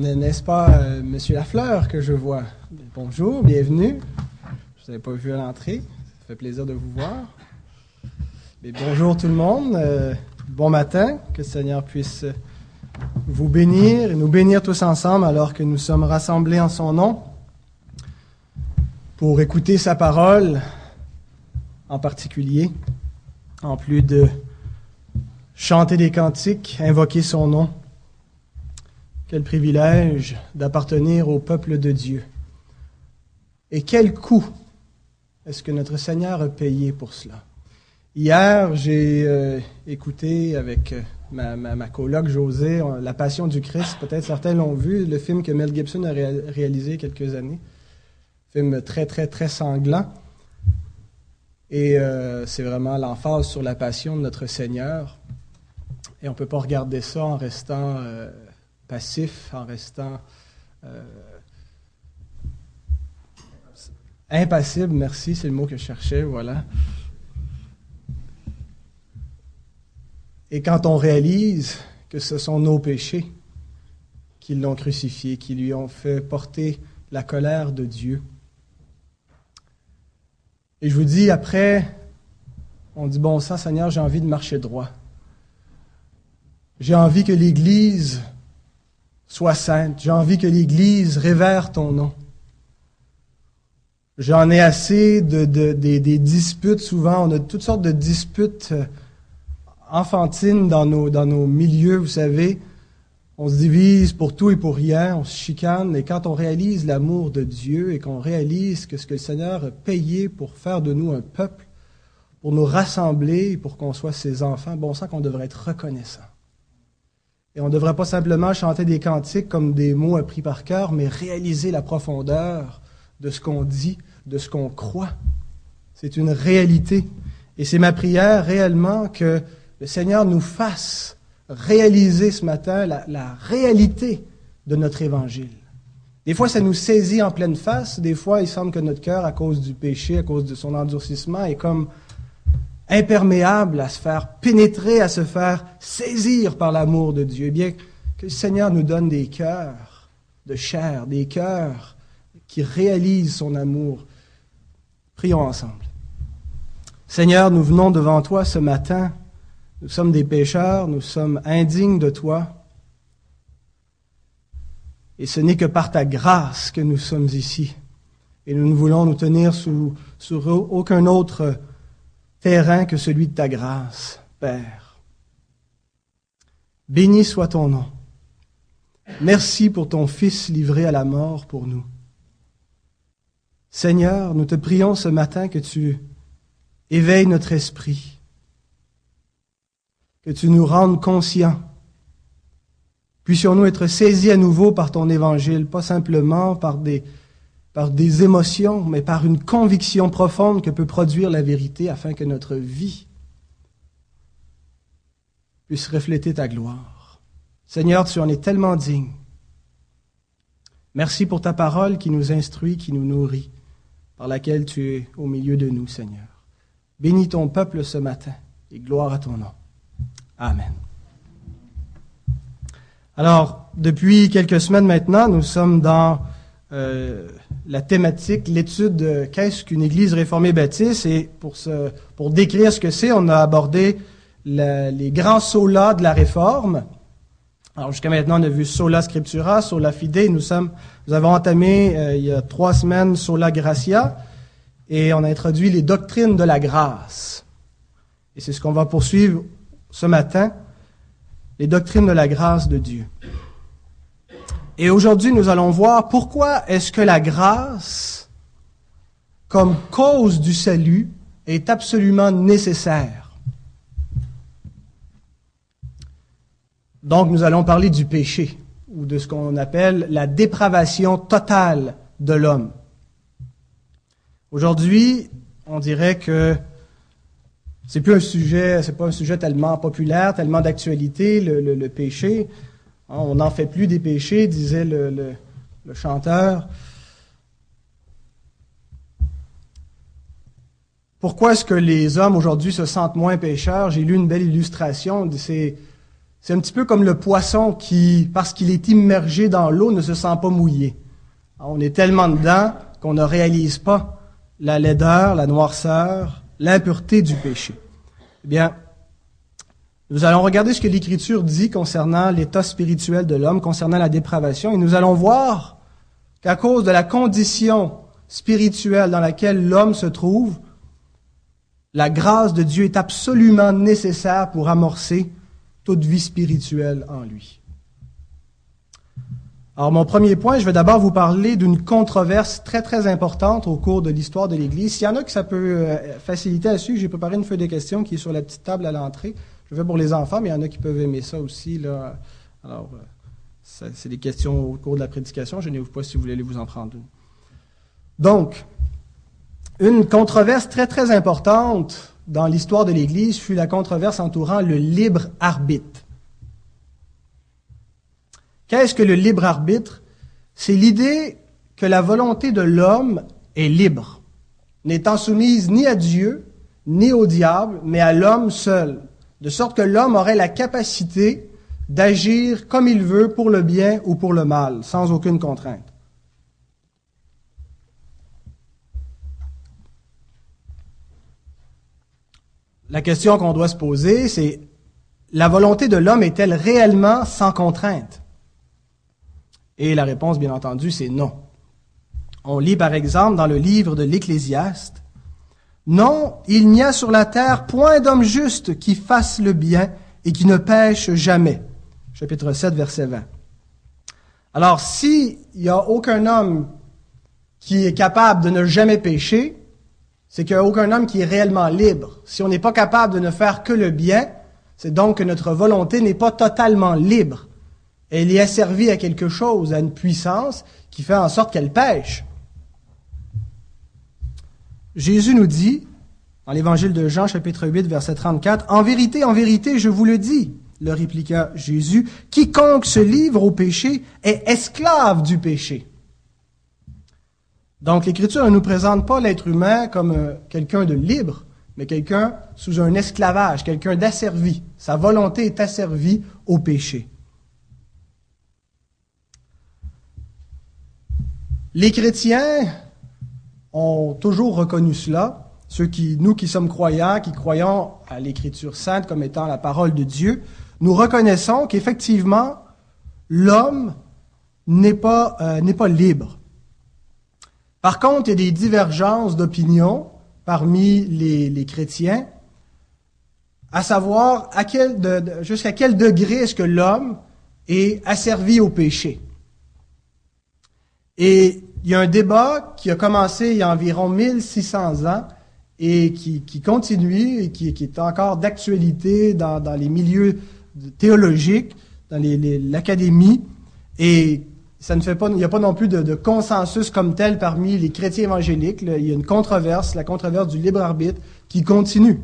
N'est-ce pas euh, Monsieur Lafleur que je vois? Bonjour, bienvenue. Je vous avais pas vu à l'entrée. Ça fait plaisir de vous voir. Mais bonjour tout le monde. Euh, bon matin. Que le Seigneur puisse vous bénir et nous bénir tous ensemble alors que nous sommes rassemblés en son nom pour écouter sa parole en particulier, en plus de chanter des cantiques, invoquer son nom. Quel privilège d'appartenir au peuple de Dieu. Et quel coût est-ce que notre Seigneur a payé pour cela? Hier, j'ai euh, écouté avec euh, ma, ma, coloc José La Passion du Christ. Peut-être certains l'ont vu, le film que Mel Gibson a réalisé quelques années. Film très, très, très sanglant. Et euh, c'est vraiment l'emphase sur la passion de notre Seigneur. Et on ne peut pas regarder ça en restant passif, en restant euh, impassible, merci, c'est le mot que je cherchais, voilà. Et quand on réalise que ce sont nos péchés qui l'ont crucifié, qui lui ont fait porter la colère de Dieu. Et je vous dis, après, on dit, bon sang, Seigneur, j'ai envie de marcher droit. J'ai envie que l'Église Sois sainte. J'ai envie que l'Église révère ton nom. J'en ai assez de, des, disputes. Souvent, on a toutes sortes de disputes euh, enfantines dans nos, dans nos milieux, vous savez. On se divise pour tout et pour rien, on se chicane, et quand on réalise l'amour de Dieu et qu'on réalise que ce que le Seigneur a payé pour faire de nous un peuple, pour nous rassembler, pour qu'on soit ses enfants, bon sang qu'on devrait être reconnaissant. Et on ne devrait pas simplement chanter des cantiques comme des mots appris par cœur, mais réaliser la profondeur de ce qu'on dit, de ce qu'on croit. C'est une réalité. Et c'est ma prière réellement que le Seigneur nous fasse réaliser ce matin la, la réalité de notre évangile. Des fois, ça nous saisit en pleine face. Des fois, il semble que notre cœur, à cause du péché, à cause de son endurcissement, est comme imperméable à se faire pénétrer, à se faire saisir par l'amour de Dieu. Eh bien, que le Seigneur nous donne des cœurs de chair, des cœurs qui réalisent son amour. Prions ensemble. Seigneur, nous venons devant toi ce matin. Nous sommes des pécheurs, nous sommes indignes de toi. Et ce n'est que par ta grâce que nous sommes ici. Et nous ne voulons nous tenir sous, sur aucun autre terrain que celui de ta grâce, Père. Béni soit ton nom. Merci pour ton Fils livré à la mort pour nous. Seigneur, nous te prions ce matin que tu éveilles notre esprit, que tu nous rendes conscients. Puissions-nous être saisis à nouveau par ton évangile, pas simplement par des, par des émotions, mais par une conviction profonde que peut produire la vérité afin que notre vie puisse refléter ta gloire. Seigneur, tu en es tellement digne. Merci pour ta parole qui nous instruit, qui nous nourrit, par laquelle tu es au milieu de nous, Seigneur. Bénis ton peuple ce matin et gloire à ton nom. Amen. Alors, depuis quelques semaines maintenant, nous sommes dans euh, la thématique, l'étude de qu'est-ce qu'une Église réformée baptiste. Et pour, pour décrire ce que c'est, on a abordé les grands solas de la Réforme. Alors jusqu'à maintenant, on a vu sola scriptura, sola fide. Nous, sommes, nous avons entamé euh, il y a trois semaines sola gratia et on a introduit les doctrines de la grâce. Et c'est ce qu'on va poursuivre ce matin, les doctrines de la grâce de Dieu. Et aujourd'hui, nous allons voir pourquoi est-ce que la grâce, comme cause du salut, est absolument nécessaire. Donc, nous allons parler du péché, ou de ce qu'on appelle la dépravation totale de l'homme. Aujourd'hui, on dirait que c'est plus un sujet, c'est pas un sujet tellement populaire, tellement d'actualité, le, le péché. Hein, on n'en fait plus des péchés, disait le, chanteur. Pourquoi est-ce que les hommes aujourd'hui se sentent moins pécheurs? J'ai lu une belle illustration. C'est, C'est un petit peu comme le poisson qui, parce qu'il est immergé dans l'eau, ne se sent pas mouillé. On est tellement dedans qu'on ne réalise pas la laideur, la noirceur, l'impureté du péché. Eh bien, nous allons regarder ce que l'Écriture dit concernant l'état spirituel de l'homme, concernant la dépravation, et nous allons voir qu'à cause de la condition spirituelle dans laquelle l'homme se trouve, la grâce de Dieu est absolument nécessaire pour amorcer toute vie spirituelle en lui. Alors mon premier point, je vais d'abord vous parler d'une controverse très très importante au cours de l'histoire de l'Église. S'il y en a que ça peut euh, faciliter à suivre, j'ai préparé une feuille de questions qui est sur la petite table à l'entrée. Je fais pour les enfants, mais il y en a qui peuvent aimer ça aussi. Là. Alors, euh, c'est des questions au cours de la prédication. Je n'ai pas si vous voulez vous en prendre une. Donc, une controverse très très importante dans l'histoire de l'Église fut la controverse entourant le libre arbitre. Qu'est-ce que le libre arbitre? C'est l'idée que la volonté de l'homme est libre, n'étant soumise ni à Dieu, ni au diable, mais à l'homme seul de sorte que l'homme aurait la capacité d'agir comme il veut pour le bien ou pour le mal, sans aucune contrainte. La question qu'on doit se poser, c'est la volonté de l'homme est-elle réellement sans contrainte? Et la réponse, bien entendu, c'est non. On lit par exemple dans le livre de l'Ecclésiaste non, il n'y a sur la terre point d'homme juste qui fasse le bien et qui ne pêche jamais. Chapitre 7, verset 20. Alors, s'il n'y a aucun homme qui est capable de ne jamais pécher, c'est qu'il n'y a aucun homme qui est réellement libre. Si on n'est pas capable de ne faire que le bien, c'est donc que notre volonté n'est pas totalement libre. Elle est asservie à quelque chose, à une puissance qui fait en sorte qu'elle pêche. Jésus nous dit, dans l'évangile de Jean, chapitre 8, verset 34, En vérité, en vérité, je vous le dis, le répliqua Jésus, quiconque se livre au péché est esclave du péché. Donc l'Écriture ne nous présente pas l'être humain comme euh, quelqu'un de libre, mais quelqu'un sous un esclavage, quelqu'un d'asservi. Sa volonté est asservie au péché. Les chrétiens ont toujours reconnu cela. Ceux qui, nous qui sommes croyants, qui croyons à l'Écriture sainte comme étant la parole de Dieu, nous reconnaissons qu'effectivement, l'homme n'est pas, euh, n'est pas libre. Par contre, il y a des divergences d'opinion parmi les, les, chrétiens, à savoir à quel, jusqu'à quel degré est-ce que l'homme est asservi au péché. Et il y a un débat qui a commencé il y a environ 1600 ans et qui, continue et qui, est encore d'actualité dans, les milieux théologiques, dans l'académie. Et ça ne fait pas, il n'y a pas non plus de, consensus comme tel parmi les chrétiens évangéliques. il y a une controverse, la controverse du libre arbitre, qui continue.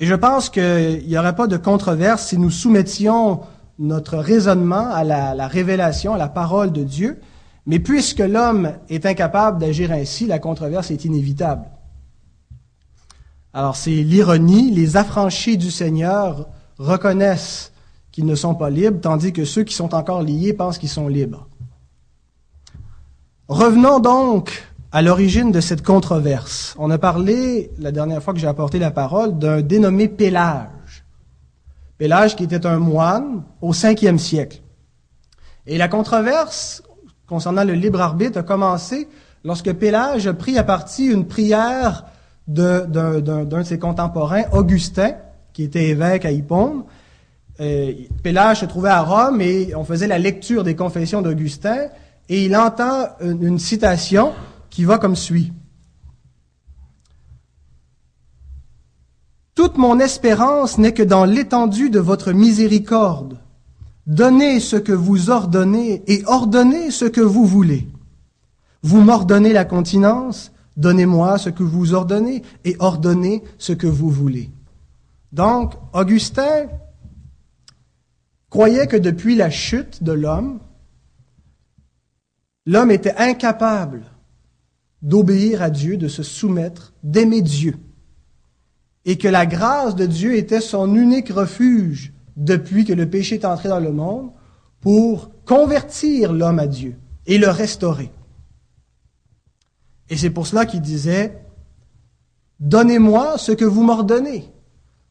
Et je pense qu'il n'y aurait pas de controverse si nous soumettions notre raisonnement à la révélation, à la parole de Dieu. Mais puisque l'homme est incapable d'agir ainsi, la controverse est inévitable. Alors c'est l'ironie, les affranchis du Seigneur reconnaissent qu'ils ne sont pas libres, tandis que ceux qui sont encore liés pensent qu'ils sont libres. Revenons donc à l'origine de cette controverse. On a parlé, la dernière fois que j'ai apporté la parole, d'un dénommé Pélage. Pélage qui était un moine au cinquième siècle. Et la controverse concernant le libre arbitre a commencé lorsque Pélage a pris à partie une prière d'un de, ses contemporains, Augustin, qui était évêque à Hippone. Pélage se trouvait à Rome et on faisait la lecture des confessions d'Augustin et il entend une citation qui va comme suit. Toute mon espérance n'est que dans l'étendue de votre miséricorde. Donnez ce que vous ordonnez et ordonnez ce que vous voulez. Vous m'ordonnez la continence, donnez-moi ce que vous ordonnez et ordonnez ce que vous voulez. Donc, Augustin croyait que depuis la chute de l'homme, l'homme était incapable d'obéir à Dieu, de se soumettre, d'aimer Dieu, et que la grâce de Dieu était son unique refuge depuis que le péché est entré dans le monde pour convertir l'homme à Dieu et le restaurer. Et c'est pour cela qu'il disait, Donnez-moi ce que vous m'ordonnez.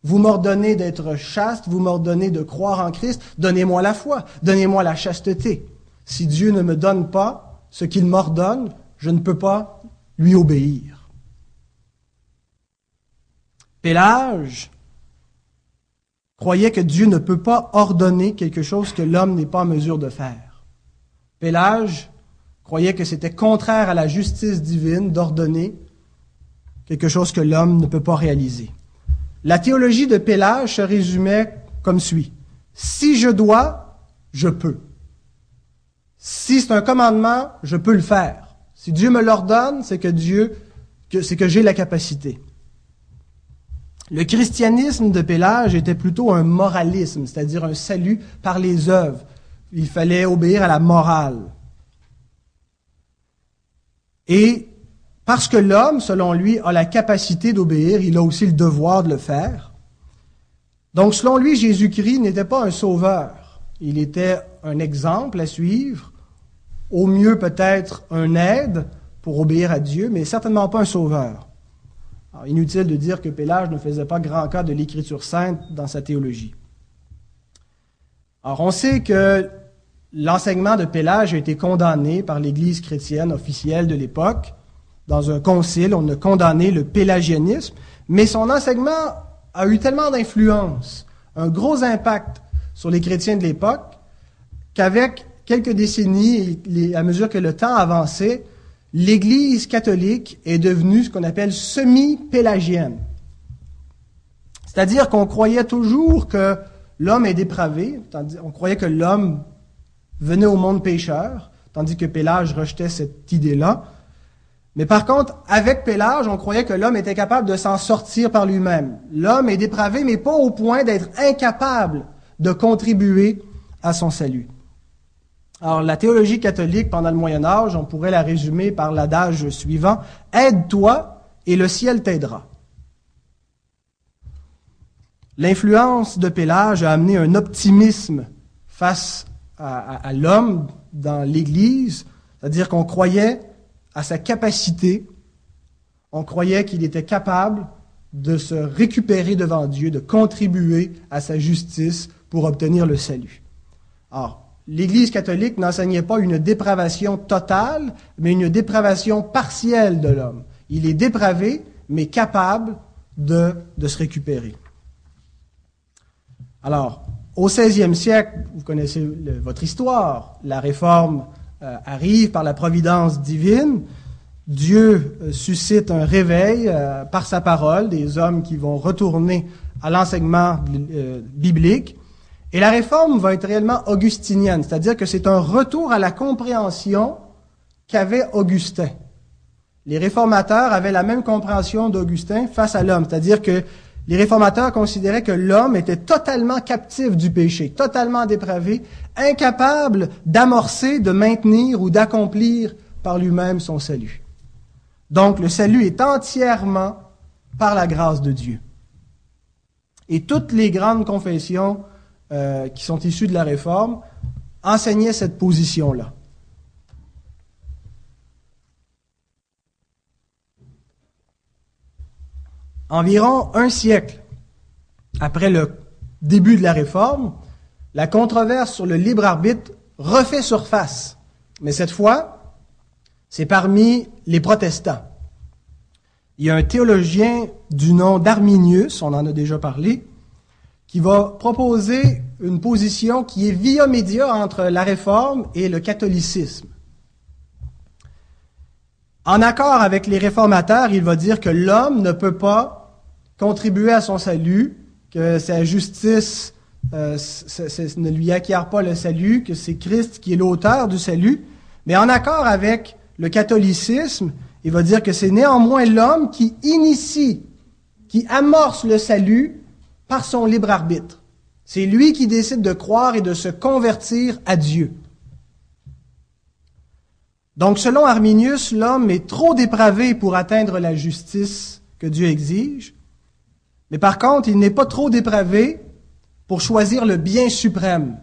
Vous m'ordonnez d'être chaste, vous m'ordonnez de croire en Christ, donnez-moi la foi, donnez-moi la chasteté. Si Dieu ne me donne pas ce qu'il m'ordonne, je ne peux pas lui obéir. Pélage croyait que Dieu ne peut pas ordonner quelque chose que l'homme n'est pas en mesure de faire. Pélage croyait que c'était contraire à la justice divine d'ordonner quelque chose que l'homme ne peut pas réaliser. La théologie de Pélage se résumait comme suit. Si je dois, je peux. Si c'est un commandement, je peux le faire. Si Dieu me l'ordonne, c'est que Dieu, c'est que j'ai la capacité. Le christianisme de Pélage était plutôt un moralisme, c'est-à-dire un salut par les œuvres. Il fallait obéir à la morale. Et parce que l'homme, selon lui, a la capacité d'obéir, il a aussi le devoir de le faire. Donc, selon lui, Jésus-Christ n'était pas un sauveur. Il était un exemple à suivre, au mieux peut-être un aide pour obéir à Dieu, mais certainement pas un sauveur. Inutile de dire que Pélage ne faisait pas grand cas de l'Écriture sainte dans sa théologie. Alors, on sait que l'enseignement de Pélage a été condamné par l'Église chrétienne officielle de l'époque dans un concile, on a condamné le pélagianisme, mais son enseignement a eu tellement d'influence, un gros impact sur les chrétiens de l'époque, qu'avec quelques décennies, à mesure que le temps avançait, l'Église catholique est devenue ce qu'on appelle semi-pélagienne. C'est-à-dire qu'on croyait toujours que l'homme est dépravé, on croyait que l'homme venait au monde pécheur, tandis que Pélage rejetait cette idée-là. Mais par contre, avec Pélage, on croyait que l'homme était capable de s'en sortir par lui-même. L'homme est dépravé, mais pas au point d'être incapable de contribuer à son salut. Alors, la théologie catholique pendant le Moyen Âge, on pourrait la résumer par l'adage suivant, Aide-toi et le ciel t'aidera. L'influence de Pélage a amené un optimisme face à, à l'homme dans l'Église, c'est-à-dire qu'on croyait à sa capacité, on croyait qu'il était capable de se récupérer devant Dieu, de contribuer à sa justice pour obtenir le salut. l'Église catholique n'enseignait pas une dépravation totale, mais une dépravation partielle de l'homme. Il est dépravé, mais capable de, se récupérer. Alors, au XVIe siècle, vous connaissez votre histoire, la réforme euh, arrive par la providence divine. Dieu euh, suscite un réveil euh, par sa parole, des hommes qui vont retourner à l'enseignement biblique. Et la réforme va être réellement augustinienne, c'est-à-dire que c'est un retour à la compréhension qu'avait Augustin. Les réformateurs avaient la même compréhension d'Augustin face à l'homme, c'est-à-dire que les réformateurs considéraient que l'homme était totalement captif du péché, totalement dépravé, incapable d'amorcer, de maintenir ou d'accomplir par lui-même son salut. Donc le salut est entièrement par la grâce de Dieu. Et toutes les grandes confessions euh, qui sont issues de la Réforme enseignaient cette position-là. Environ un siècle après le début de la réforme, la controverse sur le libre arbitre refait surface. Mais cette fois, c'est parmi les protestants. Il y a un théologien du nom d'Arminius, on en a déjà parlé, qui va proposer une position qui est via média entre la réforme et le catholicisme. En accord avec les réformateurs, il va dire que l'homme ne peut pas contribuer à son salut, que sa justice euh, ne lui acquiert pas le salut, que c'est Christ qui est l'auteur du salut. Mais en accord avec le catholicisme, il va dire que c'est néanmoins l'homme qui initie, qui amorce le salut par son libre arbitre. C'est lui qui décide de croire et de se convertir à Dieu. Donc, selon Arminius, l'homme est trop dépravé pour atteindre la justice que Dieu exige, mais par contre, il n'est pas trop dépravé pour choisir le bien suprême,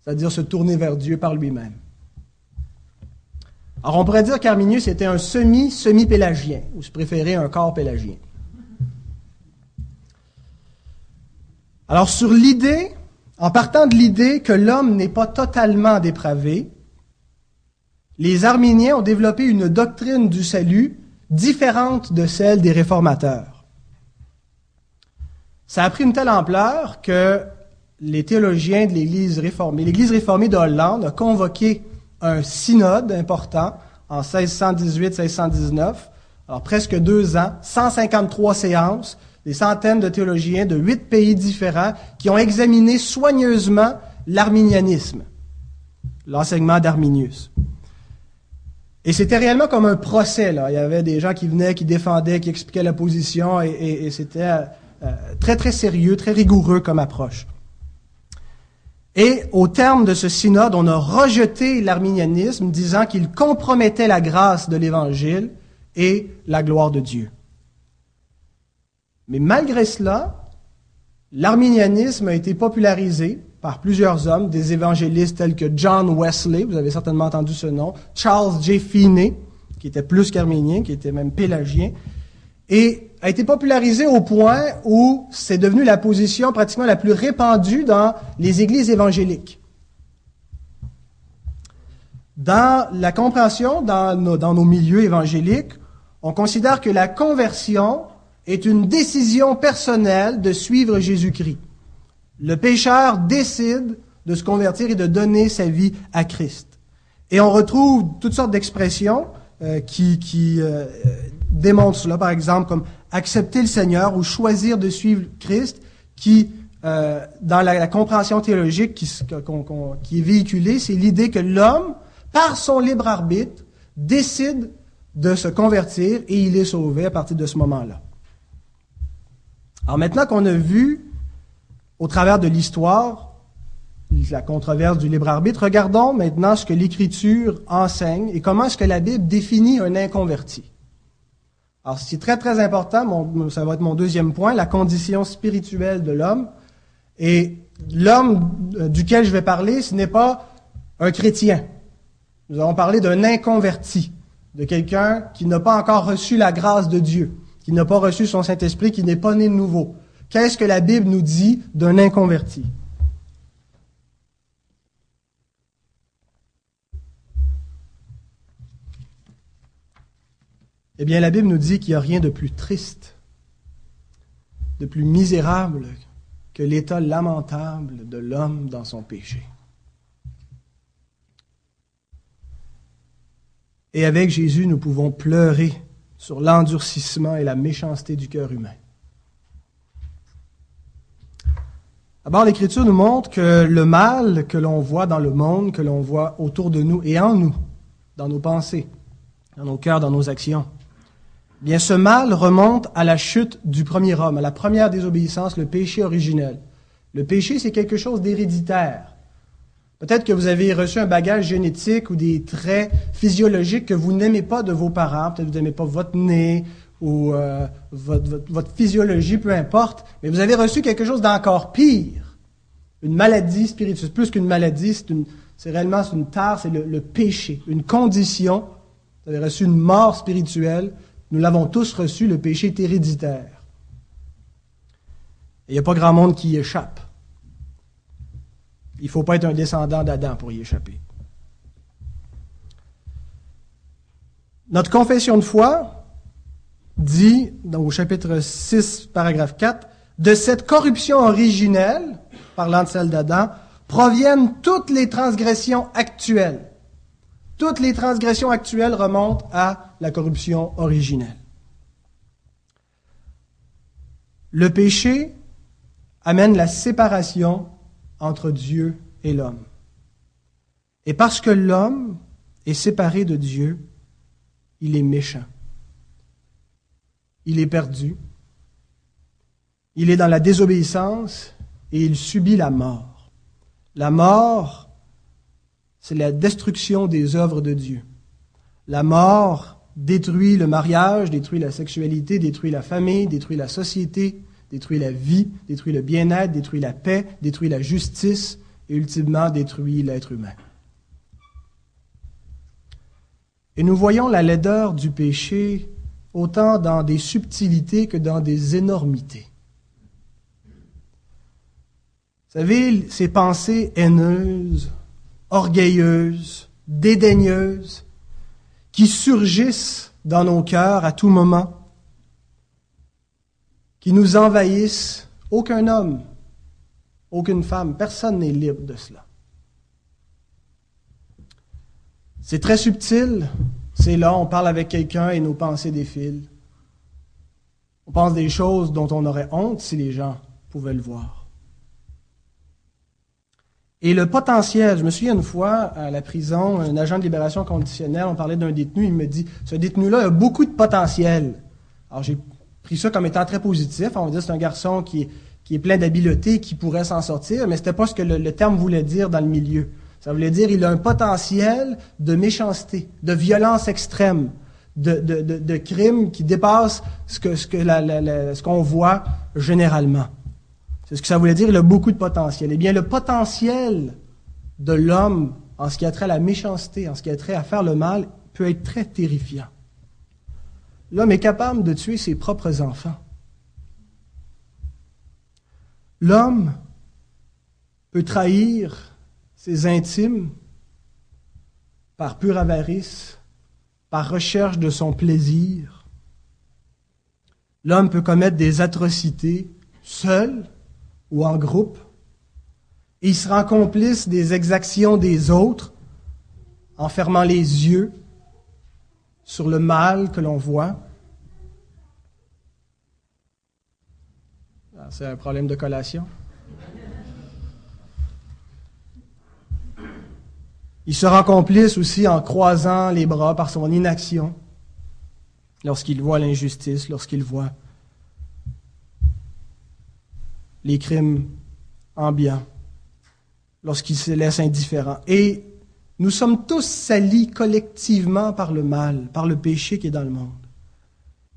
c'est-à-dire se tourner vers Dieu par lui-même. Alors on pourrait dire qu'Arminius était un semi-semi-pélagien, ou si préférez un corps pélagien. Alors sur l'idée, en partant de l'idée que l'homme n'est pas totalement dépravé, les Arméniens ont développé une doctrine du salut différente de celle des réformateurs. Ça a pris une telle ampleur que les théologiens de l'Église réformée, l'Église réformée de Hollande a convoqué un synode important en 1618-1619, alors presque deux ans, 153 séances, des centaines de théologiens de huit pays différents qui ont examiné soigneusement l'arminianisme, l'enseignement d'Arminius. Et c'était réellement comme un procès. Il y avait des gens qui venaient, qui défendaient, qui expliquaient la position, et, c'était euh, très, très sérieux, très rigoureux comme approche. Et au terme de ce synode, on a rejeté l'arminianisme, disant qu'il compromettait la grâce de l'Évangile et la gloire de Dieu. Mais malgré cela, l'arminianisme a été popularisé par plusieurs hommes, des évangélistes tels que John Wesley, vous avez certainement entendu ce nom, Charles J. Finney, qui était plus qu'arménien, qui était même pélagien, et a été popularisé au point où c'est devenu la position pratiquement la plus répandue dans les églises évangéliques. Dans la compréhension, dans nos, dans nos milieux évangéliques, on considère que la conversion est une décision personnelle de suivre Jésus-Christ. Le pécheur décide de se convertir et de donner sa vie à Christ. Et on retrouve toutes sortes d'expressions euh, qui, euh, démontrent cela, par exemple, comme accepter le Seigneur ou choisir de suivre Christ, qui, euh, dans la, compréhension théologique qui est véhiculée, c'est l'idée que l'homme, par son libre arbitre, décide de se convertir et il est sauvé à partir de ce moment-là. Alors maintenant qu'on a vu au travers de l'histoire, la controverse du libre arbitre, regardons maintenant ce que l'Écriture enseigne et comment est-ce que la Bible définit un inconverti. Alors, c'est très, très important, ça va être mon deuxième point, la condition spirituelle de l'homme. Et l'homme euh, duquel je vais parler, ce n'est pas un chrétien. Nous allons parler d'un inconverti, de quelqu'un qui n'a pas encore reçu la grâce de Dieu, qui n'a pas reçu son Saint-Esprit, qui n'est pas né de nouveau. Qu'est-ce que la Bible nous dit d'un inconverti? Eh bien, la Bible nous dit qu'il n'y a rien de plus triste, de plus misérable que l'état lamentable de l'homme dans son péché. Et avec Jésus, nous pouvons pleurer sur l'endurcissement et la méchanceté du cœur humain. D'abord, l'Écriture nous montre que le mal que l'on voit dans le monde, que l'on voit autour de nous et en nous, dans nos pensées, dans nos cœurs, dans nos actions, eh bien ce mal remonte à la chute du premier homme, à la première désobéissance, le péché originel. Le péché, c'est quelque chose d'héréditaire. Peut-être que vous avez reçu un bagage génétique ou des traits physiologiques que vous n'aimez pas de vos parents. Peut-être que vous n'aimez pas votre nez ou euh, votre, physiologie, peu importe, mais vous avez reçu quelque chose d'encore pire, une maladie spirituelle. Plus qu'une maladie, c'est réellement une tare, c'est le, péché, une condition. Vous avez reçu une mort spirituelle. Nous l'avons tous reçu, le péché est héréditaire. Et il n'y a pas grand monde qui y échappe. Il ne faut pas être un descendant d'Adam pour y échapper. Notre confession de foi, dit au chapitre 6, paragraphe 4, de cette corruption originelle, parlant de celle d'Adam, proviennent toutes les transgressions actuelles. Toutes les transgressions actuelles remontent à la corruption originelle. Le péché amène la séparation entre Dieu et l'homme. Et parce que l'homme est séparé de Dieu, il est méchant il est perdu. Il est dans la désobéissance et il subit la mort. La mort, c'est la destruction des œuvres de Dieu. La mort détruit le mariage, détruit la sexualité, détruit la famille, détruit la société, détruit la vie, détruit le bien-être, détruit la paix, détruit la justice et ultimement détruit l'être humain. Et nous voyons la laideur du péché autant dans des subtilités que dans des énormités. Vous savez, ces pensées haineuses, orgueilleuses, dédaigneuses, qui surgissent dans nos cœurs à tout moment, qui nous envahissent, aucun homme, aucune femme, personne n'est libre de cela. C'est très subtil, c'est là, on parle avec quelqu'un et nos pensées défilent. On pense des choses dont on aurait honte si les gens pouvaient le voir. Et le potentiel, je me souviens une fois à la prison, un agent de libération conditionnelle, on parlait d'un détenu, il me dit, ce détenu-là a beaucoup de potentiel. Alors j'ai pris ça comme étant très positif. On va dire c'est un garçon qui est, qui est plein d'habileté, qui pourrait s'en sortir, mais c'était pas ce que le, terme voulait dire dans le milieu. Ça voulait dire il a un potentiel de méchanceté, de violence extrême, de, de, de, de crime qui dépasse ce que ce que la, ce qu'on voit généralement. C'est ce que ça voulait dire. Il a beaucoup de potentiel. Eh bien, le potentiel de l'homme en ce qui a trait à la méchanceté, en ce qui a trait à faire le mal, peut être très terrifiant. L'homme est capable de tuer ses propres enfants. L'homme peut trahir ses intimes par pure avarice, par recherche de son plaisir. L'homme peut commettre des atrocités seul ou en groupe. Il sera complice des exactions des autres en fermant les yeux sur le mal que l'on voit. Ah, c'est un problème de collation. Il sera complice aussi en croisant les bras par son inaction lorsqu'il voit l'injustice, lorsqu'il voit les crimes ambiants, lorsqu'il se laisse indifférent. Et nous sommes tous salis collectivement par le mal, par le péché qui est dans le monde.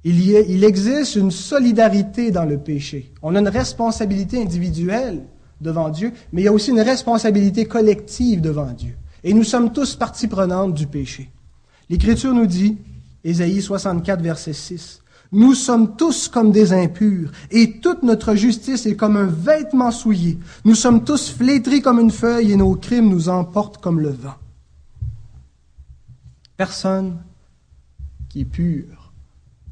Il, existe une solidarité dans le péché. On a une responsabilité individuelle devant Dieu, mais il y a aussi une responsabilité collective devant Dieu. Et nous sommes tous partie prenante du péché. L'Écriture nous dit, Ésaïe 64, verset 6, Nous sommes tous comme des impurs, et toute notre justice est comme un vêtement souillé. Nous sommes tous flétris comme une feuille, et nos crimes nous emportent comme le vent personne qui est pur,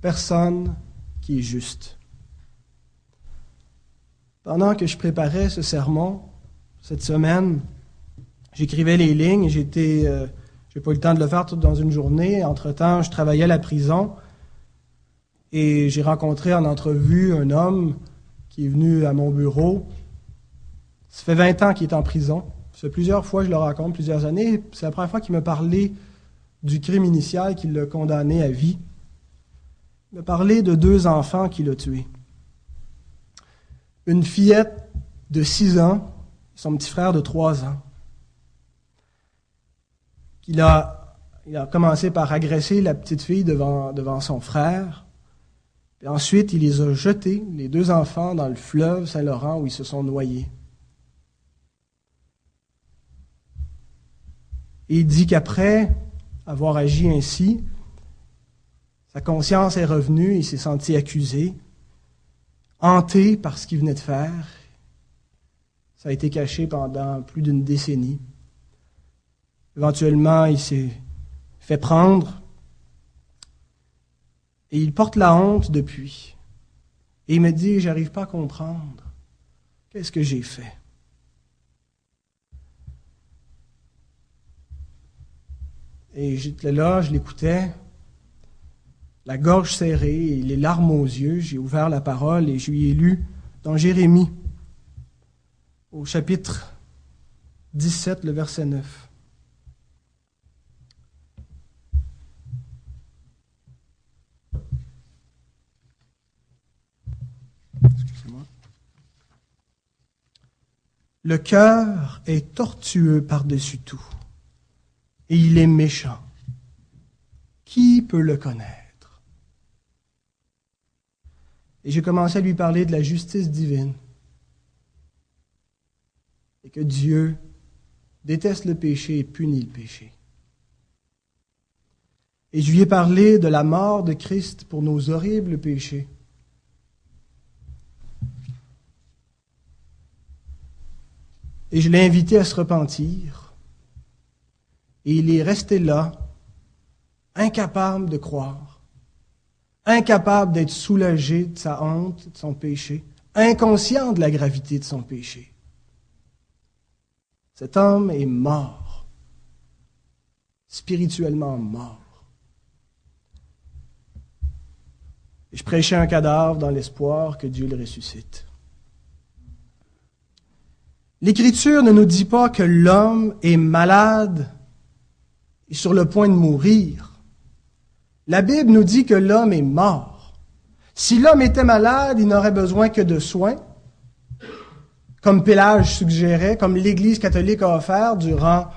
personne qui est juste. Pendant que je préparais ce sermon, cette semaine, j'écrivais les lignes, j'étais, euh, j'ai pas eu le temps de le faire tout dans une journée. Entre-temps, je travaillais à la prison et j'ai rencontré en entrevue un homme qui est venu à mon bureau. Ça fait 20 ans qu'il est en prison. Ça fait plusieurs fois je le rencontre, plusieurs années. C'est la première fois qu'il me parlait du crime initial qui l'a condamné à vie. M'a parlé de deux enfants qu'il a tués. Une fillette de 6 ans, son petit frère de 3 ans. Il a, il a commencé par agresser la petite fille devant, devant son frère. Et ensuite, il les a jetés, les deux enfants, dans le fleuve Saint-Laurent où ils se sont noyés. Et il dit qu'après, avoir agi ainsi. Sa conscience est revenue, il s'est senti accusé, hanté par ce qu'il venait de faire. Ça a été caché pendant plus d'une décennie. Éventuellement, il s'est fait prendre et il porte la honte depuis. Et il me dit, j'arrive pas à comprendre. Qu'est-ce que j'ai fait? Et j'étais là, je l'écoutais, la gorge serrée et les larmes aux yeux. J'ai ouvert la parole et je lui ai lu dans Jérémie, au chapitre 17, le verset 9. Excusez-moi. Le cœur est tortueux par-dessus tout et il est méchant. Qui peut le connaître? Et j'ai commencé à lui parler de la justice divine. Et que Dieu déteste le péché et punit le péché. Et je lui ai parlé de la mort de Christ pour nos horribles péchés. Et je l'ai invité à se repentir. Et il est resté là, incapable de croire, incapable d'être soulagé de sa honte, de son péché, inconscient de la gravité de son péché. Cet homme est mort, spirituellement mort. Je prêchais un cadavre dans l'espoir que Dieu le ressuscite. L'Écriture ne nous dit pas que l'homme est malade et sur le point de mourir. La Bible nous dit que l'homme est mort. Si l'homme était malade, il n'aurait besoin que de soins, comme Pélage suggérait, comme l'Église catholique a offert durant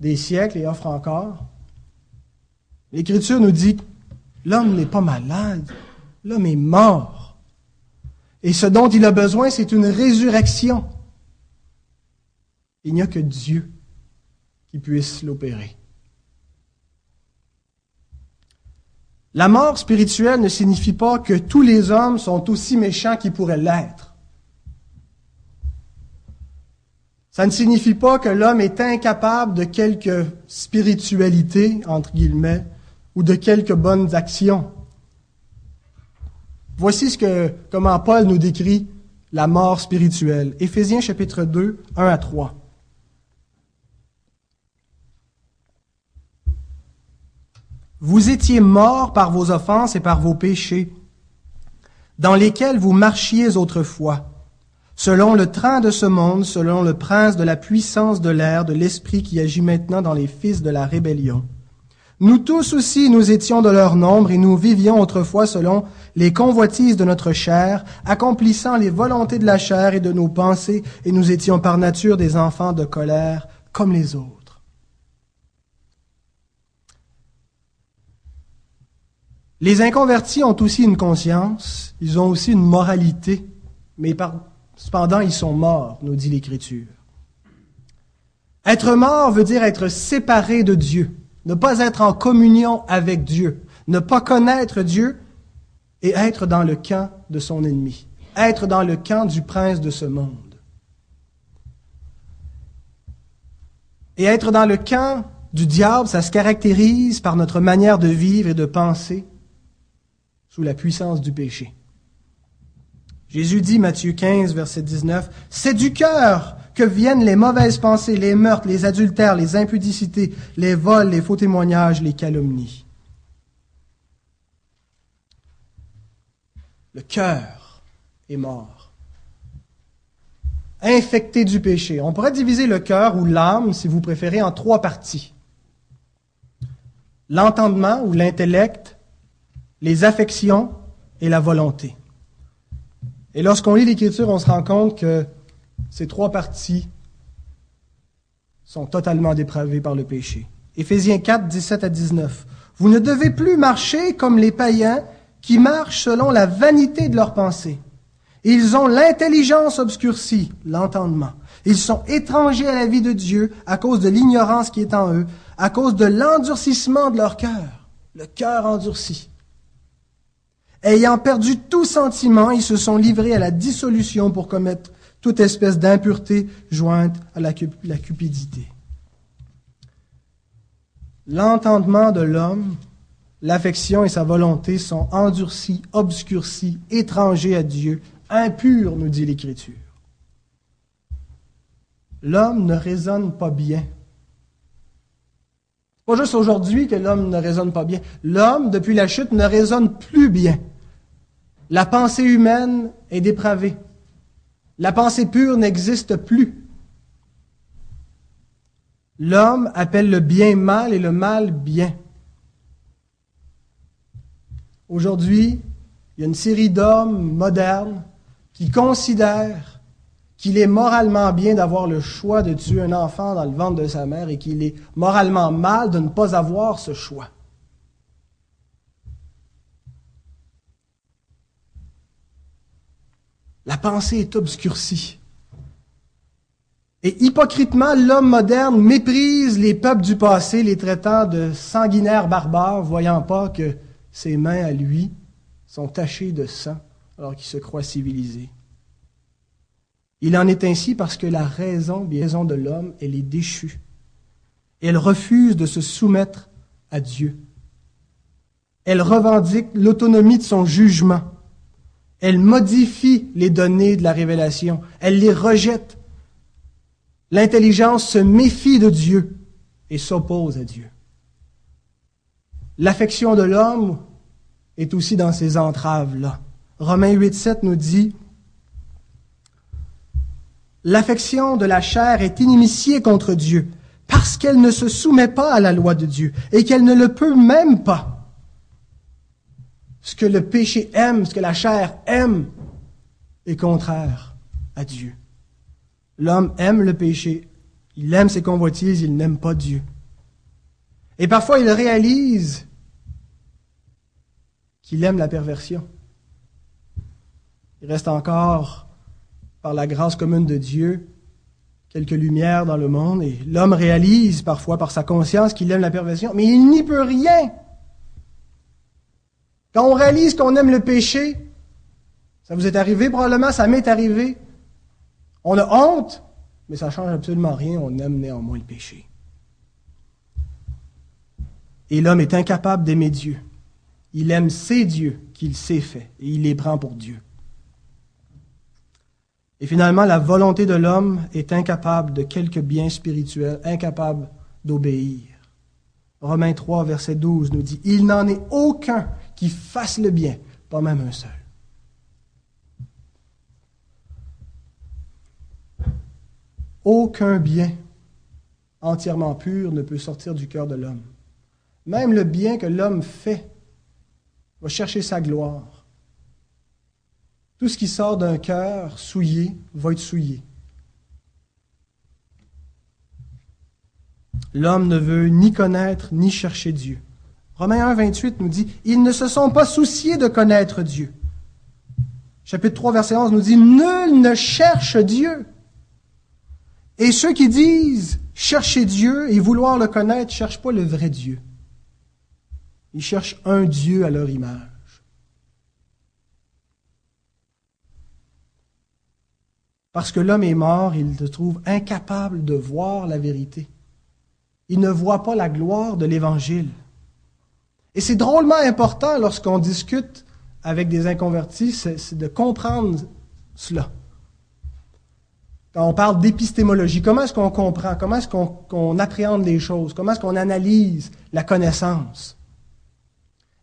des siècles et offre encore. L'Écriture nous dit l'homme n'est pas malade, l'homme est mort. Et ce dont il a besoin, c'est une résurrection. Il n'y a que Dieu qui puisse l'opérer. La mort spirituelle ne signifie pas que tous les hommes sont aussi méchants qu'ils pourraient l'être. Ça ne signifie pas que l'homme est incapable de quelque spiritualité, entre guillemets, ou de quelques bonnes actions. Voici ce que, comment Paul nous décrit la mort spirituelle. Éphésiens chapitre 2, 1 à 3. Vous étiez morts par vos offenses et par vos péchés, dans lesquels vous marchiez autrefois, selon le train de ce monde, selon le prince de la puissance de l'air, de l'esprit qui agit maintenant dans les fils de la rébellion. Nous tous aussi, nous étions de leur nombre et nous vivions autrefois selon les convoitises de notre chair, accomplissant les volontés de la chair et de nos pensées, et nous étions par nature des enfants de colère comme les autres. Les inconvertis ont aussi une conscience, ils ont aussi une moralité, mais cependant ils sont morts, nous dit l'Écriture. Être mort veut dire être séparé de Dieu, ne pas être en communion avec Dieu, ne pas connaître Dieu et être dans le camp de son ennemi, être dans le camp du prince de ce monde. Et être dans le camp du diable, ça se caractérise par notre manière de vivre et de penser, sous la puissance du péché. Jésus dit, Matthieu 15, verset 19, C'est du cœur que viennent les mauvaises pensées, les meurtres, les adultères, les impudicités, les vols, les faux témoignages, les calomnies. Le cœur est mort. Infecté du péché. On pourrait diviser le cœur ou l'âme, si vous préférez, en trois parties. L'entendement ou l'intellect, les affections et la volonté. Et lorsqu'on lit l'Écriture, on se rend compte que ces trois parties sont totalement dépravées par le péché. Éphésiens 4, 17 à 19. Vous ne devez plus marcher comme les païens qui marchent selon la vanité de leurs pensées. Ils ont l'intelligence obscurcie, l'entendement. Ils sont étrangers à la vie de Dieu à cause de l'ignorance qui est en eux, à cause de l'endurcissement de leur cœur, le cœur endurci. Ayant perdu tout sentiment, ils se sont livrés à la dissolution pour commettre toute espèce d'impureté jointe à la, cupidité. L'entendement de l'homme, l'affection et sa volonté sont endurcis, obscurcis, étrangers à Dieu, impurs, nous dit l'Écriture. L'homme ne raisonne pas bien. Pas juste aujourd'hui que l'homme ne raisonne pas bien. L'homme, depuis la chute, ne raisonne plus bien. La pensée humaine est dépravée. La pensée pure n'existe plus. L'homme appelle le bien mal et le mal bien. Aujourd'hui, il y a une série d'hommes modernes qui considèrent qu'il est moralement bien d'avoir le choix de tuer un enfant dans le ventre de sa mère et qu'il est moralement mal de ne pas avoir ce choix. La pensée est obscurcie. Et hypocritement, l'homme moderne méprise les peuples du passé, les traitant de sanguinaires barbares, voyant pas que ses mains à lui sont tachées de sang alors qu'il se croit civilisé. Il en est ainsi parce que la raison, raison de l'homme, elle est déchue. Elle refuse de se soumettre à Dieu. Elle revendique l'autonomie de son jugement. Elle modifie les données de la révélation. Elle les rejette. L'intelligence se méfie de Dieu et s'oppose à Dieu. L'affection de l'homme est aussi dans ces entraves-là. Romains 8.7 nous dit, L'affection de la chair est inimitiée contre Dieu, parce qu'elle ne se soumet pas à la loi de Dieu, et qu'elle ne le peut même pas. Ce que le péché aime, ce que la chair aime, est contraire à Dieu. L'homme aime le péché, il aime ses convoitises, il n'aime pas Dieu. Et parfois il réalise qu'il aime la perversion. Il reste encore, par la grâce commune de Dieu, quelques lumières dans le monde, et l'homme réalise parfois par sa conscience qu'il aime la perversion, mais il n'y peut rien. Quand on réalise qu'on aime le péché, ça vous est arrivé probablement, ça m'est arrivé, on a honte, mais ça ne change absolument rien, on aime néanmoins le péché. Et l'homme est incapable d'aimer Dieu. Il aime ses dieux qu'il s'est fait, et il les prend pour Dieu. Et finalement, la volonté de l'homme est incapable de quelque bien spirituel, incapable d'obéir. Romains 3, verset 12 nous dit, Il n'en est aucun qui fasse le bien, pas même un seul. Aucun bien entièrement pur ne peut sortir du cœur de l'homme. Même le bien que l'homme fait va chercher sa gloire. Tout ce qui sort d'un cœur souillé va être souillé. L'homme ne veut ni connaître ni chercher Dieu. Romains 1, 28 nous dit, ils ne se sont pas souciés de connaître Dieu. Chapitre 3, verset 11 nous dit, nul ne cherche Dieu. Et ceux qui disent chercher Dieu et vouloir le connaître, ne cherchent pas le vrai Dieu. Ils cherchent un Dieu à leur image. Parce que l'homme est mort, il se trouve incapable de voir la vérité. Il ne voit pas la gloire de l'Évangile. Et c'est drôlement important lorsqu'on discute avec des inconvertis, c'est de comprendre cela. Quand on parle d'épistémologie, comment est-ce qu'on comprend, comment est-ce qu'on appréhende les choses, comment est-ce qu'on analyse la connaissance?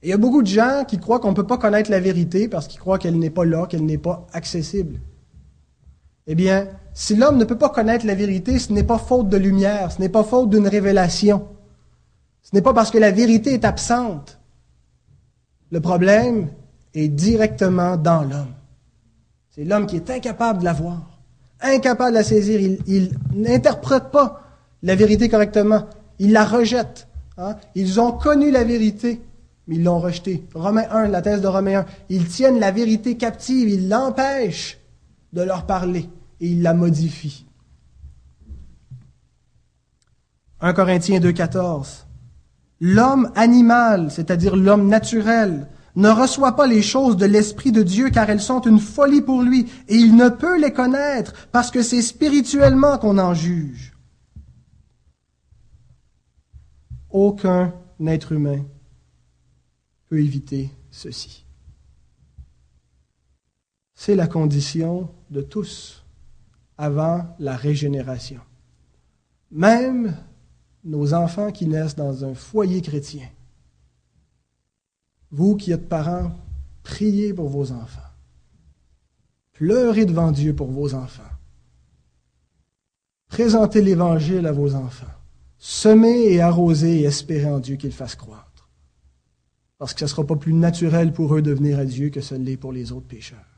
Il y a beaucoup de gens qui croient qu'on ne peut pas connaître la vérité parce qu'ils croient qu'elle n'est pas là, qu'elle n'est pas accessible. Eh bien, si l'homme ne peut pas connaître la vérité, ce n'est pas faute de lumière, ce n'est pas faute d'une révélation. Ce n'est pas parce que la vérité est absente. Le problème est directement dans l'homme. C'est l'homme qui est incapable de la voir, incapable de la saisir. Il, n'interprète pas la vérité correctement. Il la rejette. Hein. Ils ont connu la vérité, mais ils l'ont rejetée. Romains 1, la thèse de Romains 1. Ils tiennent la vérité captive, ils l'empêchent de leur parler et il la modifie. 1 Corinthiens 2,14. L'homme animal, c'est-à-dire l'homme naturel, ne reçoit pas les choses de l'Esprit de Dieu car elles sont une folie pour lui et il ne peut les connaître parce que c'est spirituellement qu'on en juge. Aucun être humain peut éviter ceci. C'est la condition de tous avant la régénération. Même nos enfants qui naissent dans un foyer chrétien. Vous qui êtes parents, priez pour vos enfants. Pleurez devant Dieu pour vos enfants. Présentez l'Évangile à vos enfants. Semez et arrosez et espérez en Dieu qu'il fasse croître. Parce que ce ne sera pas plus naturel pour eux de venir à Dieu que ce ne l'est pour les autres pécheurs.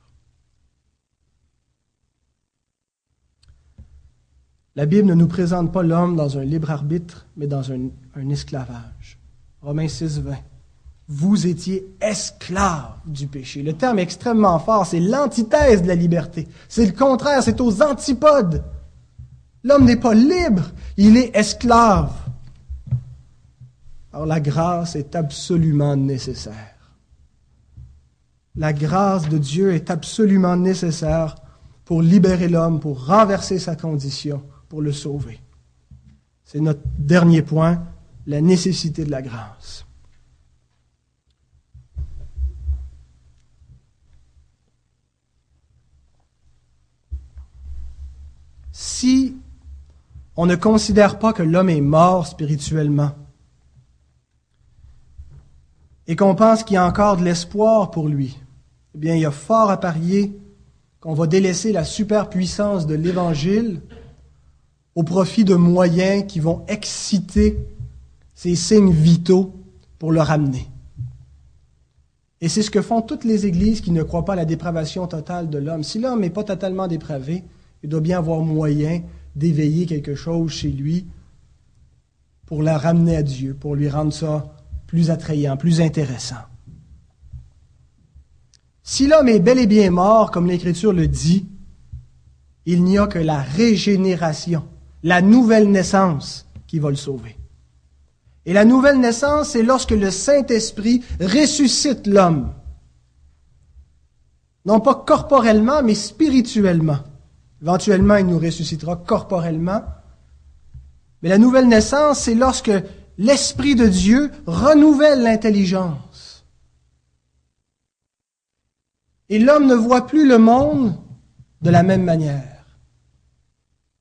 La Bible ne nous présente pas l'homme dans un libre arbitre, mais dans un, esclavage. Romains 6, 20. vous étiez esclaves du péché. Le terme est extrêmement fort, c'est l'antithèse de la liberté. C'est le contraire, c'est aux antipodes. L'homme n'est pas libre, il est esclave. Alors la grâce est absolument nécessaire. La grâce de Dieu est absolument nécessaire pour libérer l'homme, pour renverser sa condition, le sauver. C'est notre dernier point, la nécessité de la grâce. Si on ne considère pas que l'homme est mort spirituellement, et qu'on pense qu'il y a encore de l'espoir pour lui, eh bien, il y a fort à parier qu'on va délaisser la superpuissance de l'Évangile au profit de moyens qui vont exciter ces signes vitaux pour le ramener. Et c'est ce que font toutes les églises qui ne croient pas à la dépravation totale de l'homme. Si l'homme n'est pas totalement dépravé, il doit bien avoir moyen d'éveiller quelque chose chez lui pour la ramener à Dieu, pour lui rendre ça plus attrayant, plus intéressant. Si l'homme est bel et bien mort, comme l'Écriture le dit, il n'y a que la régénération, la nouvelle naissance qui va le sauver. Et la nouvelle naissance, c'est lorsque le Saint-Esprit ressuscite l'homme. Non pas corporellement, mais spirituellement. Éventuellement, il nous ressuscitera corporellement. Mais la nouvelle naissance, c'est lorsque l'Esprit de Dieu renouvelle l'intelligence. Et l'homme ne voit plus le monde de la même manière.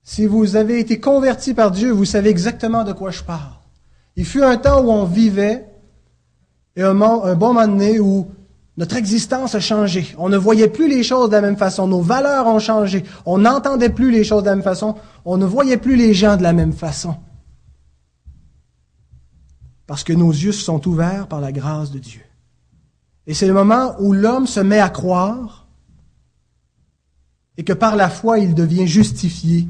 Si vous avez été converti par Dieu, vous savez exactement de quoi je parle. Il fut un temps où on vivait, et un, bon moment donné où notre existence a changé. On ne voyait plus les choses de la même façon. Nos valeurs ont changé. On n'entendait plus les choses de la même façon. On ne voyait plus les gens de la même façon. Parce que nos yeux se sont ouverts par la grâce de Dieu. Et c'est le moment où l'homme se met à croire et que par la foi, il devient justifié,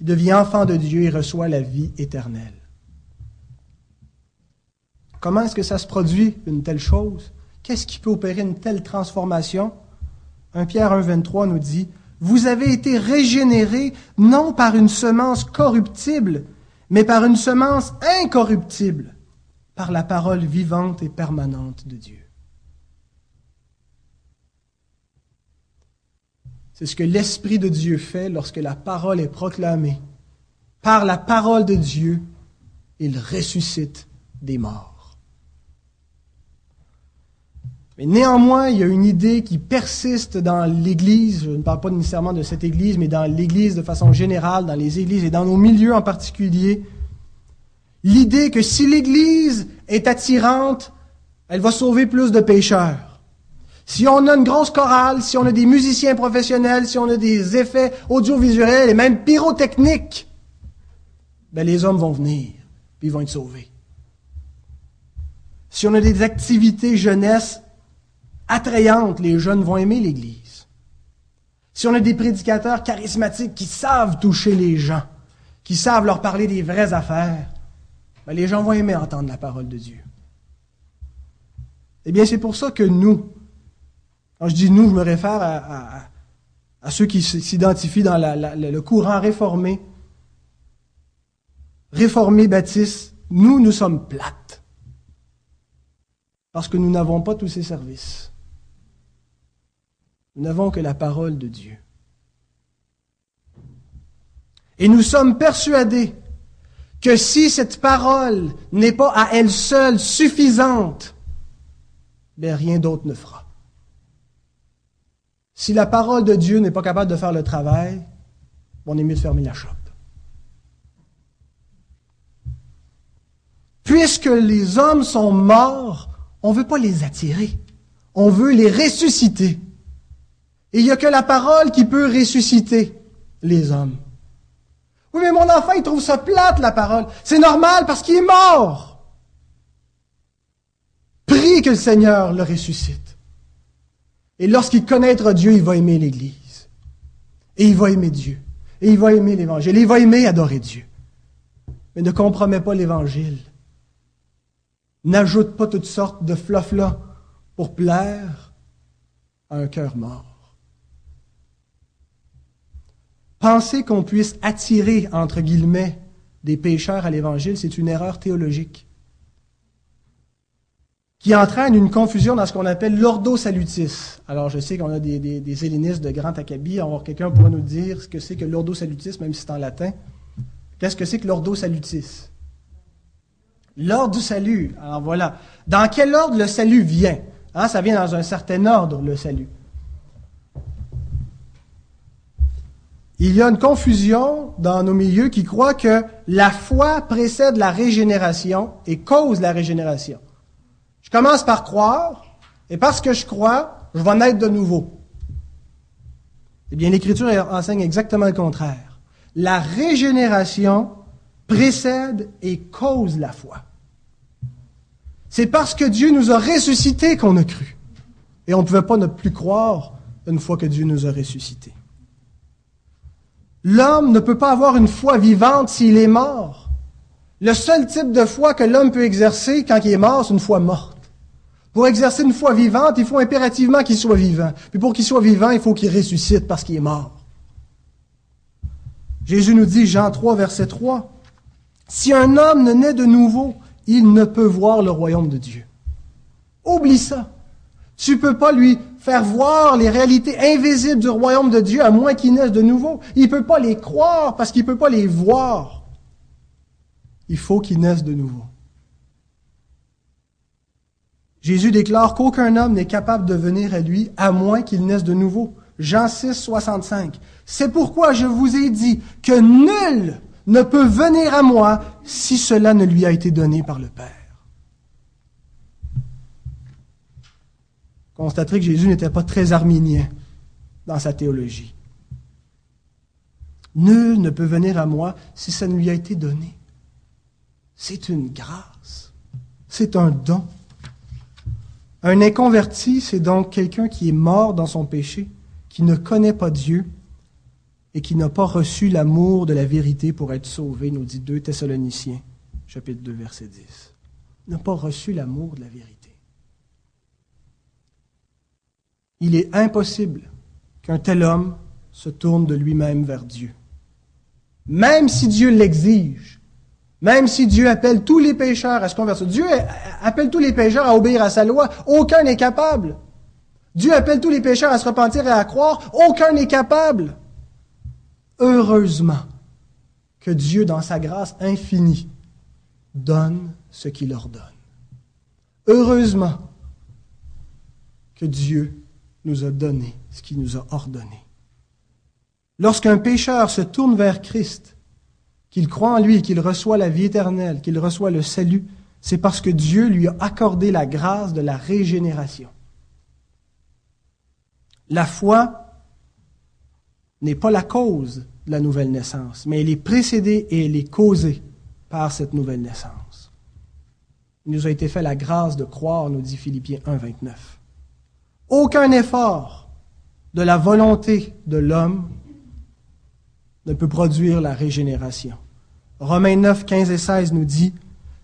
il devient enfant de Dieu et reçoit la vie éternelle. Comment est-ce que ça se produit, une telle chose? Qu'est-ce qui peut opérer une telle transformation? 1 Pierre 1, 23 nous dit, Vous avez été régénérés non par une semence corruptible, mais par une semence incorruptible, par la parole vivante et permanente de Dieu. C'est ce que l'Esprit de Dieu fait lorsque la parole est proclamée. Par la parole de Dieu, il ressuscite des morts. Mais néanmoins, il y a une idée qui persiste dans l'Église, je ne parle pas nécessairement de cette Église, mais dans l'Église de façon générale, dans les Églises et dans nos milieux en particulier, l'idée que si l'Église est attirante, elle va sauver plus de pécheurs. Si on a une grosse chorale, si on a des musiciens professionnels, si on a des effets audiovisuels et même pyrotechniques, ben les hommes vont venir, puis ils vont être sauvés. Si on a des activités jeunesse attrayante, les jeunes vont aimer l'Église. Si on a des prédicateurs charismatiques qui savent toucher les gens, qui savent leur parler des vraies affaires, ben les gens vont aimer entendre la parole de Dieu. Eh bien, c'est pour ça que nous, quand je dis nous, je me réfère à, ceux qui s'identifient dans le courant réformé, réformé baptiste, nous, nous sommes plates. Parce que nous n'avons pas tous ces services. Nous n'avons que la parole de Dieu. Et nous sommes persuadés que si cette parole n'est pas à elle seule suffisante, ben rien d'autre ne fera. Si la parole de Dieu n'est pas capable de faire le travail, on est mieux de fermer la chope. Puisque les hommes sont morts, on ne veut pas les attirer, on veut les ressusciter. Et il n'y a que la parole qui peut ressusciter les hommes. Oui, mais mon enfant, il trouve ça plate, la parole. C'est normal parce qu'il est mort. Prie que le Seigneur le ressuscite. Et lorsqu'il connaîtra Dieu, il va aimer l'Église. Et il va aimer Dieu. Et il va aimer l'Évangile. Il va aimer adorer Dieu. Mais ne compromet pas l'Évangile. n'ajoute pas toutes sortes de floflas pour plaire à un cœur mort. Penser qu'on puisse attirer, entre guillemets, des pécheurs à l'Évangile, c'est une erreur théologique qui entraîne une confusion dans ce qu'on appelle l'ordo salutis. Alors, je sais qu'on a des, hellénistes de grand acabit. Alors, quelqu'un pourrait nous dire ce que c'est que l'ordo salutis, même si c'est en latin. Qu'est-ce que c'est que l'ordo salutis? L'ordre du salut. Alors, voilà. Dans quel ordre le salut vient? Hein, ça vient dans un certain ordre, le salut. Il y a une confusion dans nos milieux qui croient que la foi précède la régénération et cause la régénération. Je commence par croire, et parce que je crois, je vais naître de nouveau. Eh bien, l'Écriture enseigne exactement le contraire. La régénération précède et cause la foi. C'est parce que Dieu nous a ressuscités qu'on a cru. Et on ne pouvait pas ne plus croire une fois que Dieu nous a ressuscités. L'homme ne peut pas avoir une foi vivante s'il est mort. Le seul type de foi que l'homme peut exercer quand il est mort, c'est une foi morte. Pour exercer une foi vivante, il faut impérativement qu'il soit vivant. Puis pour qu'il soit vivant, il faut qu'il ressuscite parce qu'il est mort. Jésus nous dit, Jean 3, verset 3, Si un homme ne naît de nouveau, il ne peut voir le royaume de Dieu. Oublie ça. Tu ne peux pas lui faire voir les réalités invisibles du royaume de Dieu à moins qu'il naisse de nouveau. Il ne peut pas les croire parce qu'il ne peut pas les voir. Il faut qu'il naisse de nouveau. Jésus déclare qu'aucun homme n'est capable de venir à lui à moins qu'il naisse de nouveau. Jean 6, 65. C'est pourquoi je vous ai dit que nul ne peut venir à moi si cela ne lui a été donné par le Père. Constaterez que Jésus n'était pas très arminien dans sa théologie. Nul ne peut venir à moi si ça ne lui a été donné. C'est une grâce. C'est un don. Un inconverti, c'est donc quelqu'un qui est mort dans son péché, qui ne connaît pas Dieu et qui n'a pas reçu l'amour de la vérité pour être sauvé, nous dit 2 Thessaloniciens, chapitre 2, verset 10. N'a pas reçu l'amour de la vérité. Il est impossible qu'un tel homme se tourne de lui-même vers Dieu. Même si Dieu l'exige, même si Dieu appelle tous les pécheurs à se convertir, Dieu appelle tous les pécheurs à obéir à sa loi, aucun n'est capable. Dieu appelle tous les pécheurs à se repentir et à croire, aucun n'est capable. Heureusement que Dieu, dans sa grâce infinie, donne ce qu'il ordonne. Heureusement que Dieu nous a donné ce qu'il nous a ordonné. Lorsqu'un pécheur se tourne vers Christ, qu'il croit en lui, qu'il reçoit la vie éternelle, qu'il reçoit le salut, c'est parce que Dieu lui a accordé la grâce de la régénération. La foi n'est pas la cause de la nouvelle naissance, mais elle est précédée et elle est causée par cette nouvelle naissance. Il nous a été fait la grâce de croire, nous dit Philippiens 1, 29. Aucun effort de la volonté de l'homme ne peut produire la régénération. Romains 9, 15 et 16 nous dit,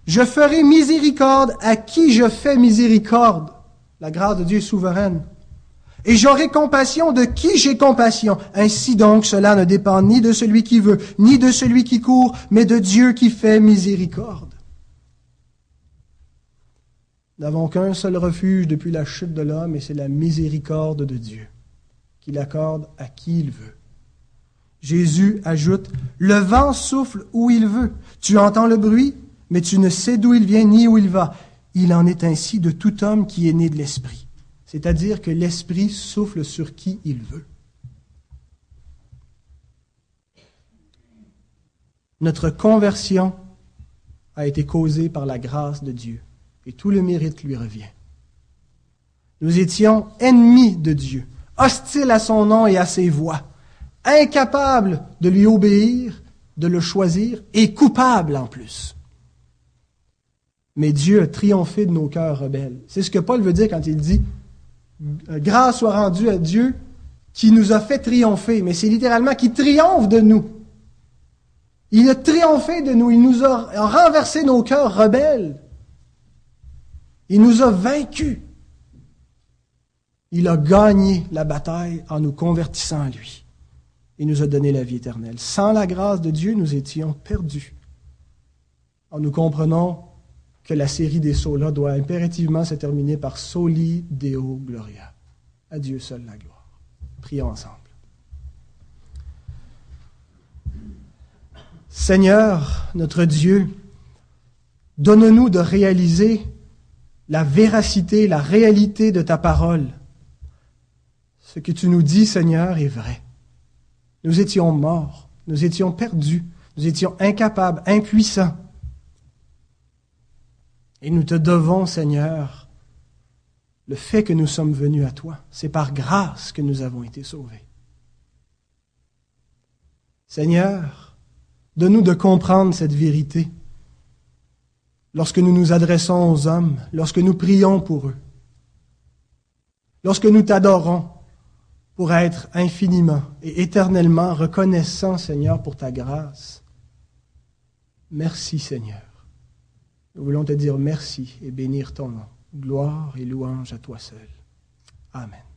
Je ferai miséricorde à qui je fais miséricorde. La grâce de Dieu souveraine. Et j'aurai compassion de qui j'ai compassion. Ainsi donc, cela ne dépend ni de celui qui veut, ni de celui qui court, mais de Dieu qui fait miséricorde. Nous n'avons qu'un seul refuge depuis la chute de l'homme, et c'est la miséricorde de Dieu, qu'il accorde à qui il veut. Jésus ajoute, Le vent souffle où il veut. Tu entends le bruit, mais tu ne sais d'où il vient ni où il va. Il en est ainsi de tout homme qui est né de l'Esprit. C'est-à-dire que l'Esprit souffle sur qui il veut. Notre conversion a été causée par la grâce de Dieu et tout le mérite lui revient. Nous étions ennemis de Dieu, hostiles à son nom et à ses voies incapable de lui obéir, de le choisir, et coupable en plus. Mais Dieu a triomphé de nos cœurs rebelles. C'est ce que Paul veut dire quand il dit Grâce soit rendue à Dieu qui nous a fait triompher. Mais c'est littéralement qui triomphe de nous. Il a triomphé de nous. Il nous a renversé nos cœurs rebelles. Il nous a vaincus. Il a gagné la bataille en nous convertissant à lui. Il nous a donné la vie éternelle. Sans la grâce de Dieu, nous étions perdus. En nous comprenant que la série des sauts-là doit impérativement se terminer par Soli Deo Gloria. À Dieu seul la gloire. Prions ensemble. Seigneur, notre Dieu, donne-nous de réaliser la véracité, la réalité de ta parole. Ce que tu nous dis, Seigneur, est vrai. Nous étions morts, nous étions perdus, nous étions incapables, impuissants. Et nous te devons, Seigneur, le fait que nous sommes venus à toi. C'est par grâce que nous avons été sauvés. Seigneur, donne-nous de comprendre cette vérité lorsque nous nous adressons aux hommes, lorsque nous prions pour eux, lorsque nous t'adorons pour être infiniment et éternellement reconnaissants, Seigneur, pour ta grâce. Merci, Seigneur. Nous voulons te dire merci et bénir ton nom. Gloire et louange à toi seul. Amen.